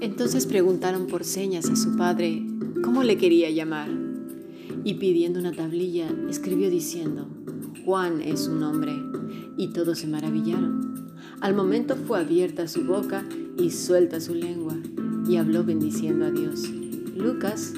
Entonces preguntaron por señas a su padre cómo le quería llamar y pidiendo una tablilla escribió diciendo, Juan es su nombre, y todos se maravillaron. Al momento fue abierta su boca y suelta su lengua, y habló bendiciendo a Dios. Lucas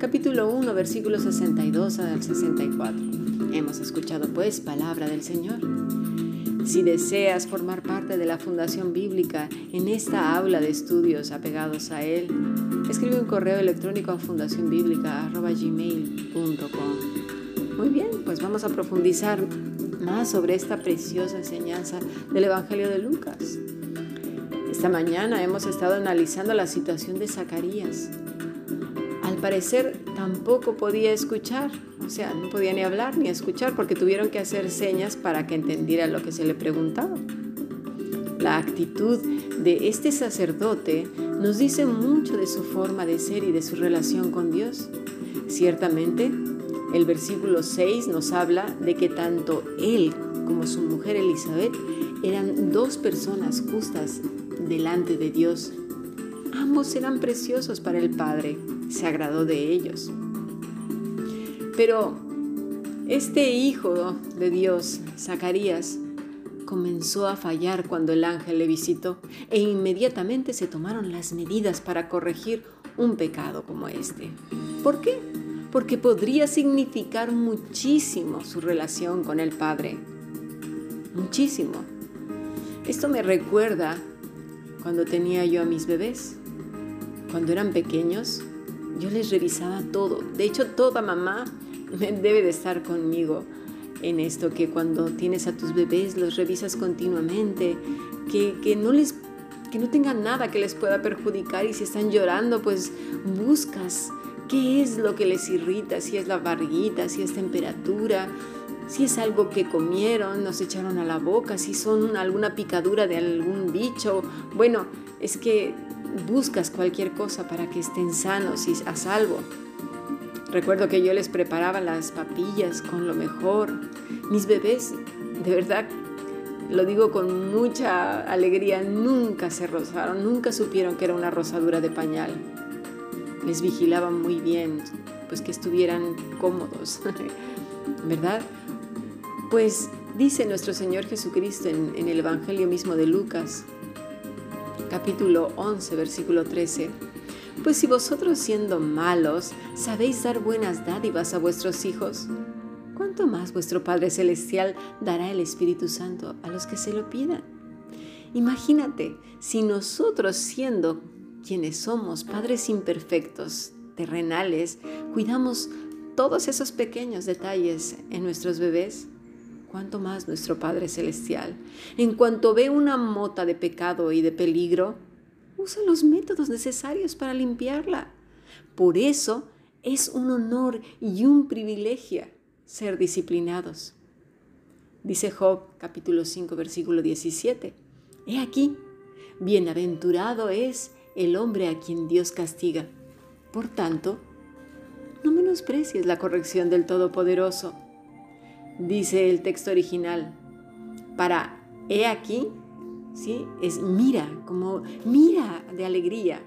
capítulo 1 versículos 62 al 64. Hemos escuchado pues palabra del Señor. Si deseas formar parte de la Fundación Bíblica en esta aula de estudios apegados a Él, escribe un correo electrónico a fundacionbiblica.gmail.com Muy bien, pues vamos a profundizar más sobre esta preciosa enseñanza del Evangelio de Lucas. Esta mañana hemos estado analizando la situación de Zacarías. Al parecer tampoco podía escuchar o sea, no podía ni hablar ni escuchar porque tuvieron que hacer señas para que entendiera lo que se le preguntaba. La actitud de este sacerdote nos dice mucho de su forma de ser y de su relación con Dios. Ciertamente, el versículo 6 nos habla de que tanto él como su mujer Elizabeth eran dos personas justas delante de Dios. Ambos eran preciosos para el Padre, se agradó de ellos. Pero este hijo de Dios, Zacarías, comenzó a fallar cuando el ángel le visitó e inmediatamente se tomaron las medidas para corregir un pecado como este. ¿Por qué? Porque podría significar muchísimo su relación con el Padre. Muchísimo. Esto me recuerda cuando tenía yo a mis bebés. Cuando eran pequeños, yo les revisaba todo. De hecho, toda mamá debe de estar conmigo en esto, que cuando tienes a tus bebés los revisas continuamente, que, no les que no tengan nada que les pueda perjudicar y si están llorando, pues buscas qué es lo que les irrita, si es la barriguita, si es temperatura, si es algo que comieron, nos echaron a la boca, si son alguna picadura de algún bicho. Bueno, es que buscas cualquier cosa para que estén sanos y a salvo. Recuerdo que yo les preparaba las papillas con lo mejor. Mis bebés, de verdad, lo digo con mucha alegría, nunca se rozaron, nunca supieron que era una rosadura de pañal. Les vigilaba muy bien, pues que estuvieran cómodos, ¿verdad? Pues dice nuestro Señor Jesucristo en, en el Evangelio mismo de Lucas, capítulo 11, versículo 13 pues si vosotros siendo malos sabéis dar buenas dádivas a vuestros hijos, ¿cuánto más vuestro Padre Celestial dará el Espíritu Santo a los que se lo pidan? Imagínate, si nosotros siendo quienes somos padres imperfectos, terrenales, cuidamos todos esos pequeños detalles en nuestros bebés, cuánto más nuestro Padre Celestial. En cuanto ve una mota de pecado y de peligro, usa los métodos necesarios para limpiarla. Por eso es un honor y un privilegio ser disciplinados. Dice Job capítulo 5 versículo 17. He aquí, bienaventurado es el hombre a quien Dios castiga. Por tanto, no menosprecies la corrección del Todopoderoso. Dice el texto original, para he aquí ¿sí? Es mira, como mira de alegría.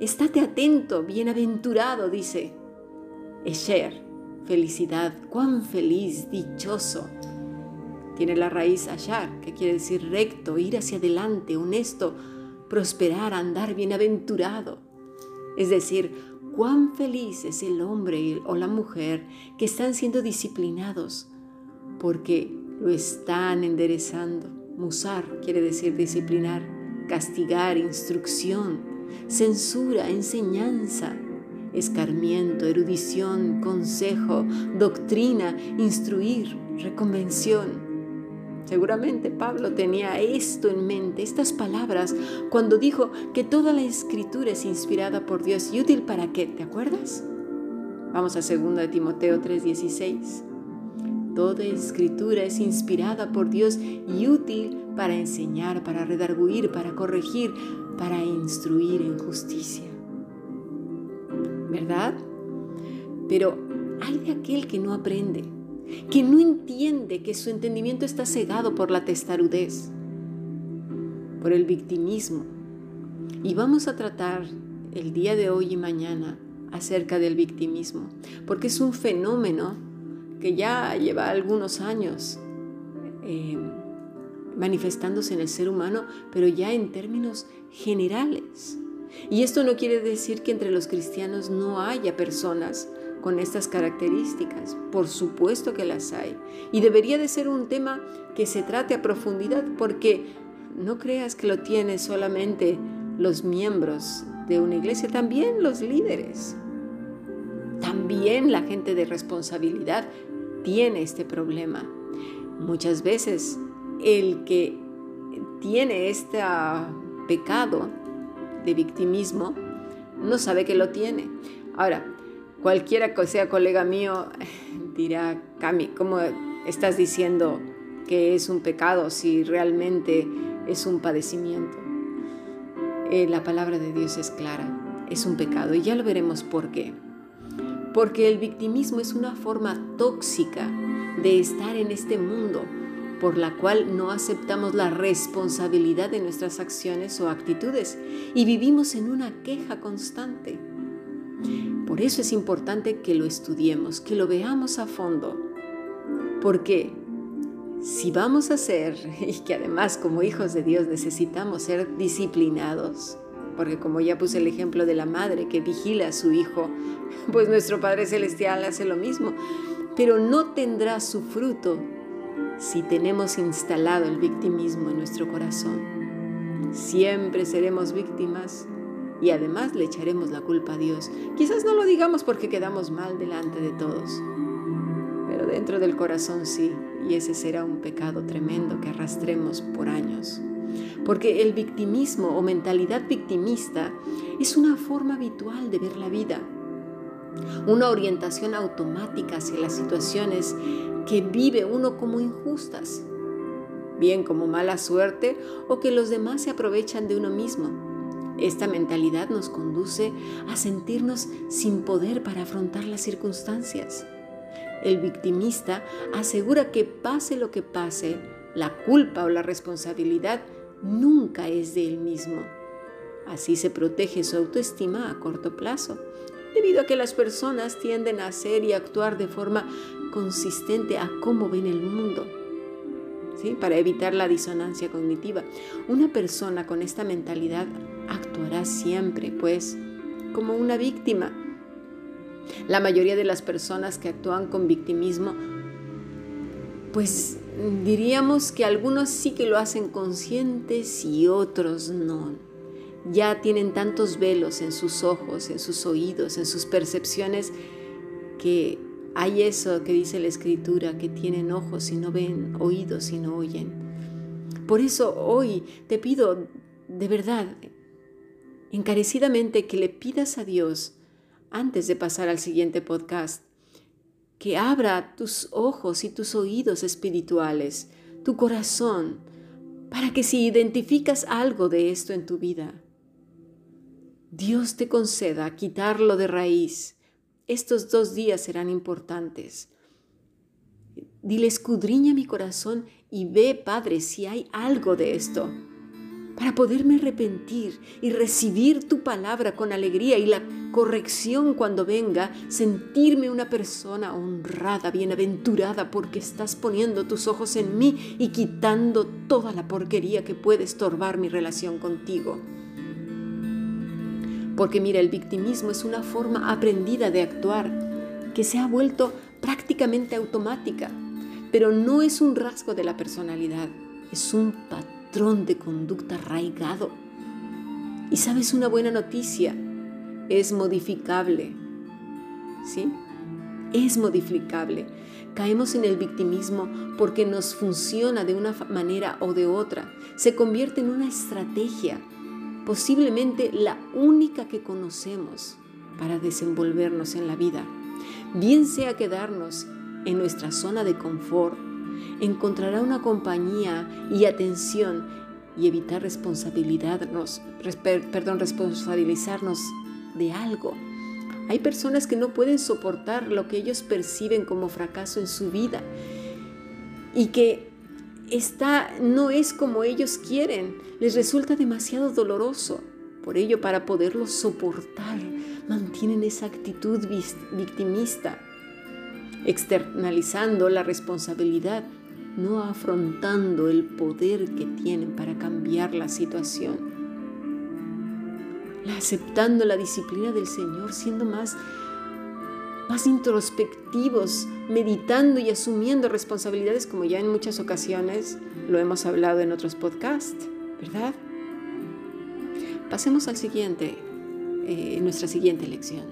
Estate atento, bienaventurado, dice. Esher, felicidad, cuán feliz, dichoso. Tiene la raíz ashar, que quiere decir recto, ir hacia adelante, honesto, prosperar, andar bienaventurado. Es decir, cuán feliz es el hombre o la mujer que están siendo disciplinados porque lo están enderezando Musar quiere decir disciplinar, castigar, instrucción, censura, enseñanza, escarmiento, erudición, consejo, doctrina, instruir, reconvención. Seguramente Pablo tenía esto en mente, estas palabras, cuando dijo que toda la escritura es inspirada por Dios y útil para qué, ¿te acuerdas? Vamos a 2 Timoteo 3:16. Toda escritura es inspirada por Dios y útil para enseñar, para redarguir, para corregir, para instruir en justicia. ¿Verdad? Pero hay de aquel que no aprende, que no entiende que su entendimiento está cegado por la testarudez, por el victimismo. Y vamos a tratar el día de hoy y mañana acerca del victimismo, porque es un fenómeno que ya lleva algunos años eh, manifestándose en el ser humano, pero ya en términos generales. Y esto no quiere decir que entre los cristianos no haya personas con estas características. Por supuesto que las hay. Y debería de ser un tema que se trate a profundidad porque no creas que lo tienen solamente los miembros de una iglesia, también los líderes. También la gente de responsabilidad tiene este problema. Muchas veces el que tiene este pecado de victimismo no sabe que lo tiene. Ahora, cualquiera que sea colega mío dirá, Cami, ¿cómo estás diciendo que es un pecado si realmente es un padecimiento? Eh, la palabra de Dios es clara, es un pecado y ya lo veremos por qué. Porque el victimismo es una forma tóxica de estar en este mundo por la cual no aceptamos la responsabilidad de nuestras acciones o actitudes y vivimos en una queja constante. Por eso es importante que lo estudiemos, que lo veamos a fondo, porque si vamos a ser, y que además como hijos de Dios necesitamos ser disciplinados, porque como ya puse el ejemplo de la madre que vigila a su hijo, pues nuestro Padre Celestial hace lo mismo, pero no tendrá su fruto si tenemos instalado el victimismo en nuestro corazón. Siempre seremos víctimas y además le echaremos la culpa a Dios. Quizás no lo digamos porque quedamos mal delante de todos, pero dentro del corazón sí, y ese será un pecado tremendo que arrastremos por años. Porque el victimismo o mentalidad victimista es una forma habitual de ver la vida, una orientación automática hacia las situaciones que vive uno como injustas, bien como mala suerte o que los demás se aprovechan de uno mismo. Esta mentalidad nos conduce a sentirnos sin poder para afrontar las circunstancias. El victimista asegura que pase lo que pase, la culpa o la responsabilidad nunca es de él mismo. Así se protege su autoestima a corto plazo, debido a que las personas tienden a hacer y actuar de forma consistente a cómo ven el mundo. ¿sí? Para evitar la disonancia cognitiva. Una persona con esta mentalidad actuará siempre, pues, como una víctima. La mayoría de las personas que actúan con victimismo, pues diríamos que algunos sí que lo hacen conscientes y otros no. Ya tienen tantos velos en sus ojos, en sus oídos, en sus percepciones, que hay eso que dice la escritura, que tienen ojos y no ven, oídos y no oyen. Por eso hoy te pido de verdad, encarecidamente, que le pidas a Dios, antes de pasar al siguiente podcast, que abra tus ojos y tus oídos espirituales, tu corazón, para que si identificas algo de esto en tu vida, Dios te conceda quitarlo de raíz estos dos días serán importantes. Dile, escudriña mi corazón y ve, Padre, si hay algo de esto, para poderme arrepentir y recibir tu palabra con alegría y la corrección cuando venga, sentirme una persona honrada, bienaventurada, porque estás poniendo tus ojos en mí y quitando toda la porquería que puede estorbar mi relación contigo. Porque mira, el victimismo es una forma aprendida de actuar que se ha vuelto prácticamente automática, pero no es un rasgo de la personalidad, es un patrón de conducta arraigado. Y sabes una buena noticia, es modificable. ¿Sí? Es modificable. Caemos en el victimismo porque nos funciona de una manera o de otra. Se convierte en una estrategia posiblemente la única que conocemos para desenvolvernos en la vida. Bien sea quedarnos en nuestra zona de confort, encontrará una compañía y atención y evitar responsabilizarnos, perdón, responsabilizarnos de algo. Hay personas que no pueden soportar lo que ellos perciben como fracaso en su vida y que está no es como ellos quieren, les resulta demasiado doloroso. Por ello, para poderlo soportar, mantienen esa actitud victimista, externalizando la responsabilidad, no afrontando el poder que tienen para cambiar la situación. Aceptando la disciplina del Señor, siendo más más introspectivos, meditando y asumiendo responsabilidades como ya en muchas ocasiones lo hemos hablado en otros podcasts, ¿verdad? Pasemos al siguiente, eh, nuestra siguiente lección.